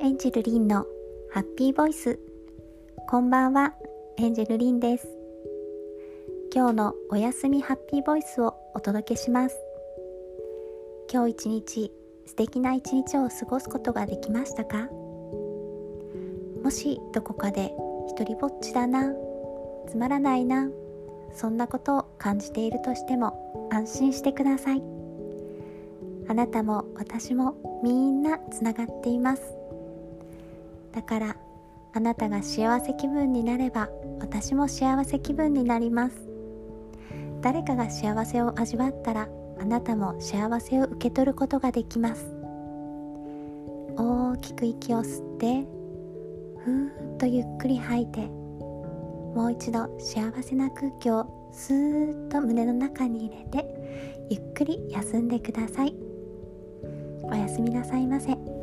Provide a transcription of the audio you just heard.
エンジェルリンのハッピーボイス。こんばんはエンジェルリンです。今日のおやすみハッピーボイスをお届けします。今日一日素敵な一日を過ごすことができましたか？もしどこかで一人ぼっちだなつまらないなそんなことを感じているとしても安心してください。あなたも私もみんなつながっています。だからあなたが幸せ気分になれば私も幸せ気分になります。誰かが幸せを味わったらあなたも幸せを受け取ることができます。大きく息を吸ってふーっとゆっくり吐いてもう一度幸せな空気をスーッと胸の中に入れてゆっくり休んでください。おやすみなさいませ。